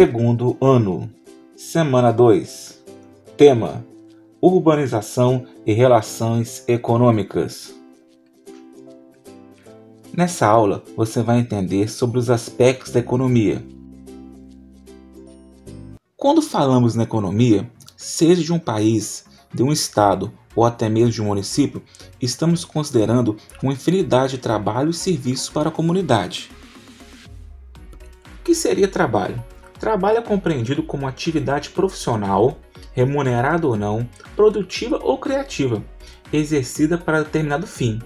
Segundo ano, semana 2. Tema: Urbanização e relações econômicas. Nessa aula, você vai entender sobre os aspectos da economia. Quando falamos na economia, seja de um país, de um estado ou até mesmo de um município, estamos considerando uma infinidade de trabalhos e serviços para a comunidade. O que seria trabalho? Trabalho é compreendido como atividade profissional, remunerada ou não, produtiva ou criativa, exercida para determinado fim.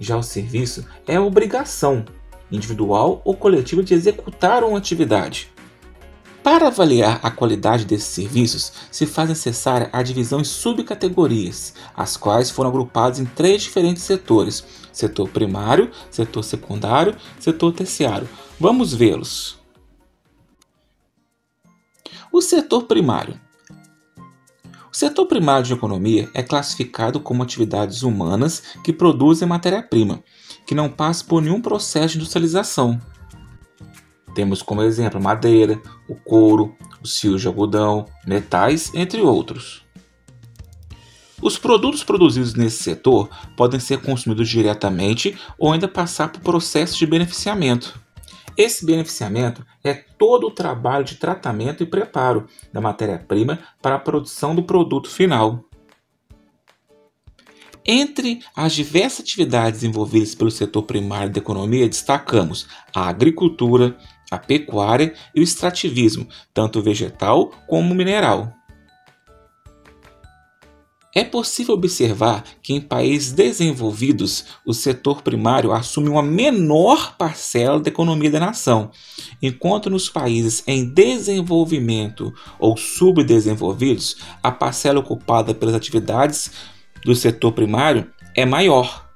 Já o serviço é a obrigação, individual ou coletiva, de executar uma atividade. Para avaliar a qualidade desses serviços, se faz necessária a divisão em subcategorias, as quais foram agrupadas em três diferentes setores: setor primário, setor secundário, setor terciário. Vamos vê-los. O setor primário. O setor primário de economia é classificado como atividades humanas que produzem matéria-prima, que não passam por nenhum processo de industrialização. Temos como exemplo madeira, o couro, os fios de algodão, metais, entre outros. Os produtos produzidos nesse setor podem ser consumidos diretamente ou ainda passar por processos de beneficiamento. Esse beneficiamento é todo o trabalho de tratamento e preparo da matéria-prima para a produção do produto final. Entre as diversas atividades envolvidas pelo setor primário da economia, destacamos a agricultura, a pecuária e o extrativismo, tanto vegetal como mineral. É possível observar que em países desenvolvidos o setor primário assume uma menor parcela da economia da nação, enquanto nos países em desenvolvimento ou subdesenvolvidos a parcela ocupada pelas atividades do setor primário é maior.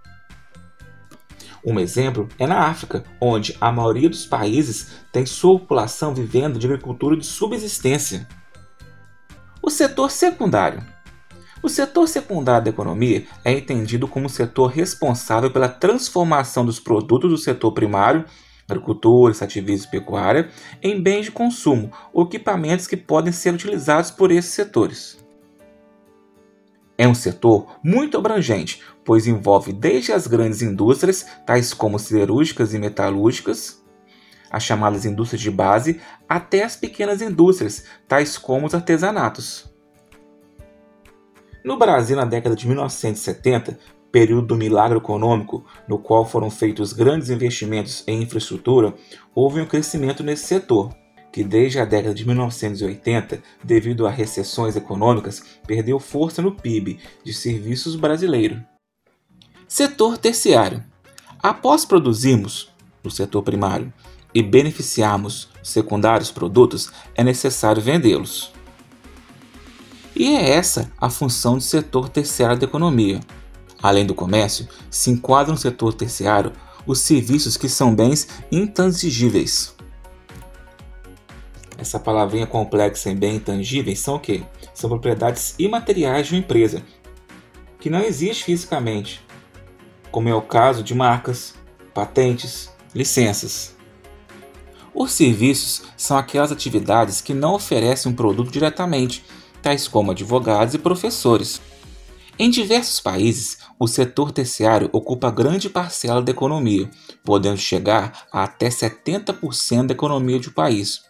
Um exemplo é na África, onde a maioria dos países tem sua população vivendo de agricultura de subsistência. O setor secundário o setor secundário da economia é entendido como o setor responsável pela transformação dos produtos do setor primário, agricultura, extrativismo e pecuária, em bens de consumo ou equipamentos que podem ser utilizados por esses setores. É um setor muito abrangente, pois envolve desde as grandes indústrias, tais como siderúrgicas e metalúrgicas, as chamadas indústrias de base, até as pequenas indústrias, tais como os artesanatos. No Brasil, na década de 1970, período do milagre econômico, no qual foram feitos grandes investimentos em infraestrutura, houve um crescimento nesse setor, que desde a década de 1980, devido a recessões econômicas, perdeu força no PIB de serviços brasileiro. Setor terciário. Após produzirmos no setor primário e beneficiarmos secundários produtos, é necessário vendê-los. E é essa a função do setor terciário da economia. Além do comércio, se enquadra no setor terciário os serviços que são bens intangíveis. Essa palavrinha complexa em bem intangíveis são o quê? São propriedades imateriais de uma empresa, que não existe fisicamente, como é o caso de marcas, patentes, licenças. Os serviços são aquelas atividades que não oferecem um produto diretamente, tais como advogados e professores. Em diversos países, o setor terciário ocupa grande parcela da economia, podendo chegar a até 70% da economia um país.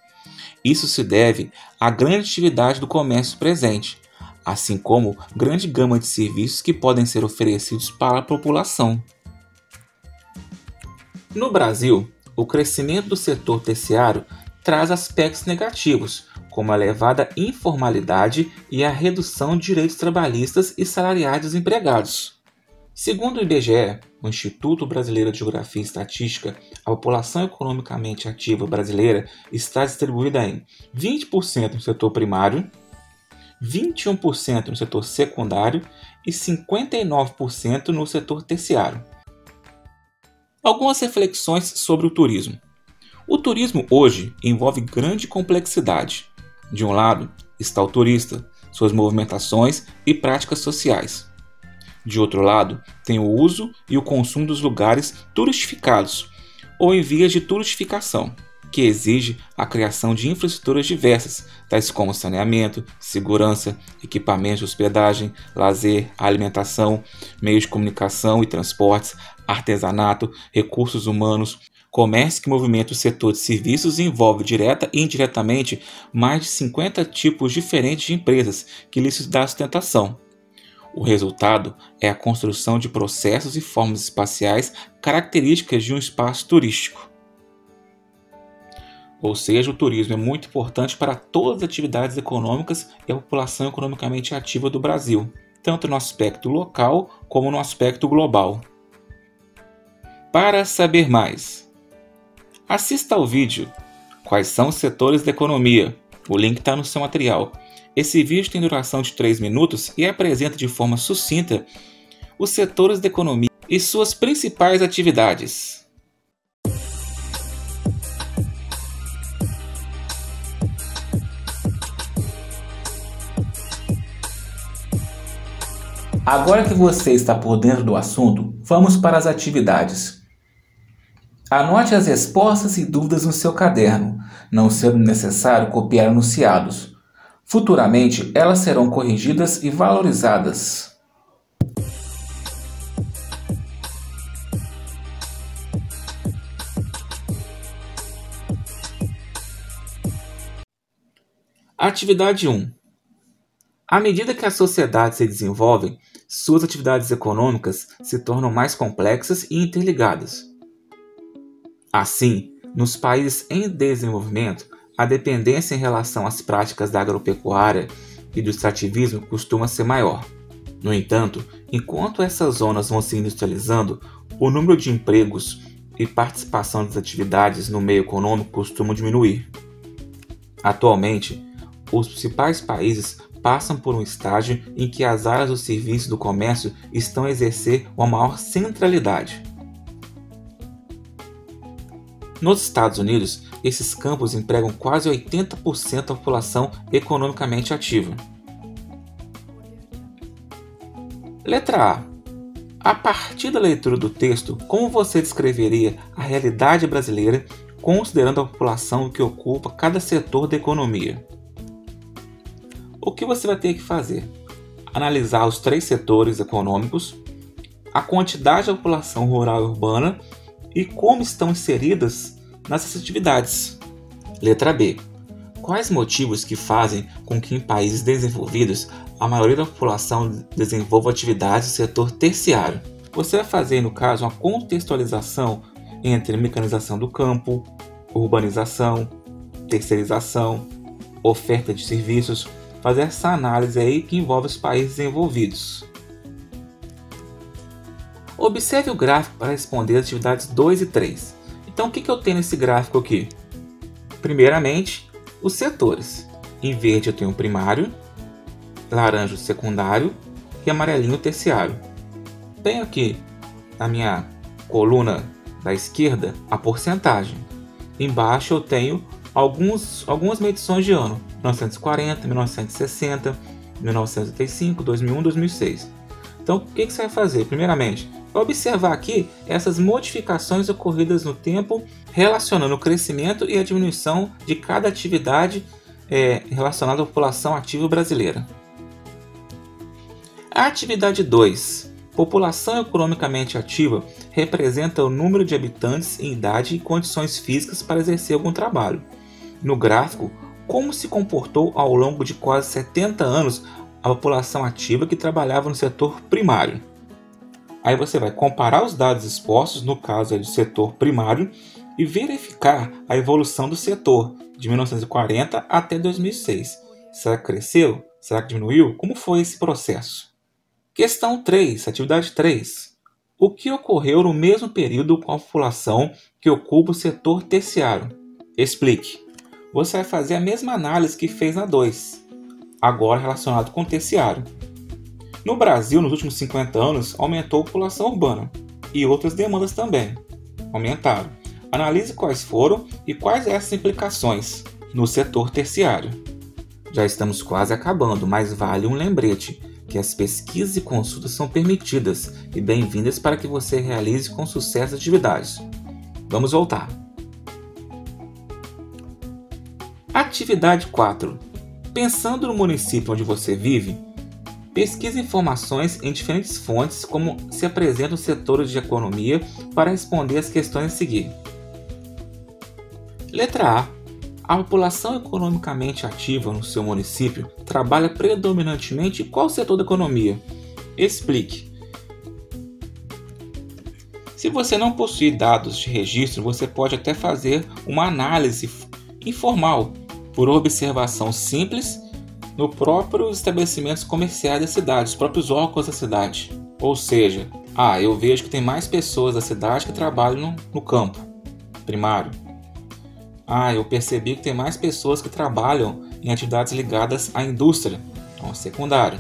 Isso se deve à grande atividade do comércio presente, assim como grande gama de serviços que podem ser oferecidos para a população. No Brasil, o crescimento do setor terciário traz aspectos negativos, como a elevada informalidade e a redução de direitos trabalhistas e salariais dos empregados. Segundo o IBGE, o Instituto Brasileiro de Geografia e Estatística, a população economicamente ativa brasileira está distribuída em 20% no setor primário, 21% no setor secundário e 59% no setor terciário. Algumas reflexões sobre o turismo. O turismo hoje envolve grande complexidade. De um lado está o turista, suas movimentações e práticas sociais. De outro lado, tem o uso e o consumo dos lugares turistificados ou em vias de turistificação, que exige a criação de infraestruturas diversas, tais como saneamento, segurança, equipamentos de hospedagem, lazer, alimentação, meios de comunicação e transportes, artesanato, recursos humanos, comércio que movimenta o setor de serviços envolve direta e indiretamente mais de 50 tipos diferentes de empresas que lhes dá sustentação, o resultado é a construção de processos e formas espaciais características de um espaço turístico. Ou seja, o turismo é muito importante para todas as atividades econômicas e a população economicamente ativa do Brasil, tanto no aspecto local como no aspecto global. Para saber mais, assista ao vídeo Quais são os setores da economia? O link está no seu material esse vídeo tem duração de 3 minutos e apresenta de forma sucinta os setores da economia e suas principais atividades. Agora que você está por dentro do assunto, vamos para as atividades. Anote as respostas e dúvidas no seu caderno, não sendo necessário copiar anunciados. Futuramente, elas serão corrigidas e valorizadas. Atividade 1. À medida que a sociedade se desenvolve, suas atividades econômicas se tornam mais complexas e interligadas. Assim, nos países em desenvolvimento, a dependência em relação às práticas da agropecuária e do extrativismo costuma ser maior. No entanto, enquanto essas zonas vão se industrializando, o número de empregos e participação das atividades no meio econômico costumam diminuir. Atualmente, os principais países passam por um estágio em que as áreas do serviço do comércio estão a exercer uma maior centralidade. Nos Estados Unidos, esses campos empregam quase 80% da população economicamente ativa. Letra A. A partir da leitura do texto, como você descreveria a realidade brasileira considerando a população que ocupa cada setor da economia? O que você vai ter que fazer? Analisar os três setores econômicos, a quantidade da população rural e urbana e como estão inseridas nessas atividades. Letra B. Quais motivos que fazem com que em países desenvolvidos a maioria da população desenvolva atividades do setor terciário? Você vai fazer, no caso, uma contextualização entre mecanização do campo, urbanização, terceirização, oferta de serviços, fazer essa análise aí que envolve os países desenvolvidos. Observe o gráfico para responder as atividades 2 e 3. Então, o que, eu tenho nesse gráfico aqui? Primeiramente, os setores. Em verde eu tenho o primário, laranja o secundário e amarelinho o terciário. Tenho aqui na minha coluna da esquerda a porcentagem. Embaixo eu tenho alguns, algumas medições de ano: 1940, 1960, 1985, 2001, 2006. Então, o que você vai fazer? Primeiramente, observar aqui essas modificações ocorridas no tempo, relacionando o crescimento e a diminuição de cada atividade é, relacionada à população ativa brasileira. A atividade 2. População economicamente ativa representa o número de habitantes em idade e condições físicas para exercer algum trabalho. No gráfico, como se comportou ao longo de quase 70 anos a população ativa que trabalhava no setor primário. Aí você vai comparar os dados expostos, no caso é do setor primário, e verificar a evolução do setor de 1940 até 2006. Será que cresceu? Será que diminuiu? Como foi esse processo? Questão 3, atividade 3. O que ocorreu no mesmo período com a população que ocupa o setor terciário. Explique. Você vai fazer a mesma análise que fez na 2, agora relacionado com o terciário. No Brasil, nos últimos 50 anos, aumentou a população urbana e outras demandas também aumentaram. Analise quais foram e quais essas implicações no setor terciário. Já estamos quase acabando, mas vale um lembrete que as pesquisas e consultas são permitidas e bem-vindas para que você realize com sucesso atividades. Vamos voltar. Atividade 4. Pensando no município onde você vive, pesquise informações em diferentes fontes como se apresentam os setores de economia para responder as questões a seguir. Letra A. A população economicamente ativa no seu município trabalha predominantemente em qual setor da economia? Explique. Se você não possui dados de registro, você pode até fazer uma análise informal por observação simples no próprios estabelecimentos comerciais da cidade, os próprios órgãos da cidade. Ou seja, ah, eu vejo que tem mais pessoas da cidade que trabalham no, no campo primário. Ah, eu percebi que tem mais pessoas que trabalham em atividades ligadas à indústria, então secundário.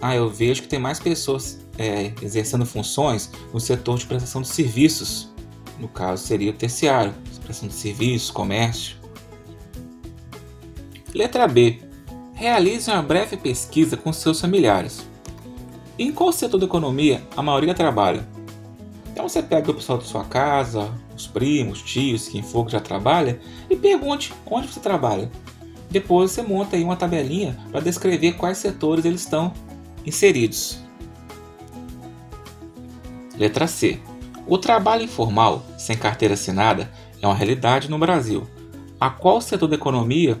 Ah, eu vejo que tem mais pessoas é, exercendo funções no setor de prestação de serviços, no caso seria o terciário, prestação de serviços, comércio. Letra B. Realize uma breve pesquisa com seus familiares. Em qual setor da economia a maioria trabalha? Então você pega o pessoal da sua casa, os primos, tios, quem for que já trabalha, e pergunte onde você trabalha. Depois você monta aí uma tabelinha para descrever quais setores eles estão inseridos. Letra C. O trabalho informal, sem carteira assinada, é uma realidade no Brasil. A qual setor da economia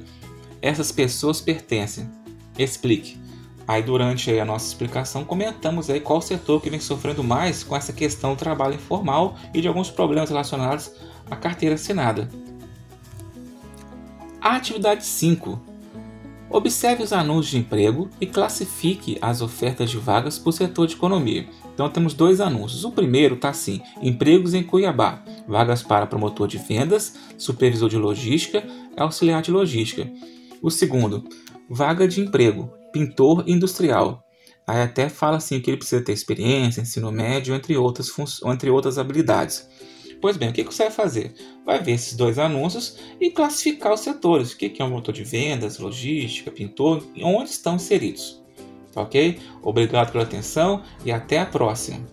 essas pessoas pertencem? Explique. Aí durante a nossa explicação comentamos aí qual setor que vem sofrendo mais com essa questão do trabalho informal e de alguns problemas relacionados à carteira assinada. A atividade 5. Observe os anúncios de emprego e classifique as ofertas de vagas por setor de economia. Então temos dois anúncios. O primeiro está assim: empregos em Cuiabá, vagas para promotor de vendas, supervisor de logística, auxiliar de logística. O segundo, vaga de emprego, pintor industrial. Aí até fala assim que ele precisa ter experiência, ensino médio, entre outras, entre outras habilidades. Pois bem, o que você vai fazer? Vai ver esses dois anúncios e classificar os setores. O que é um motor de vendas, logística, pintor, onde estão inseridos. Ok? Obrigado pela atenção e até a próxima.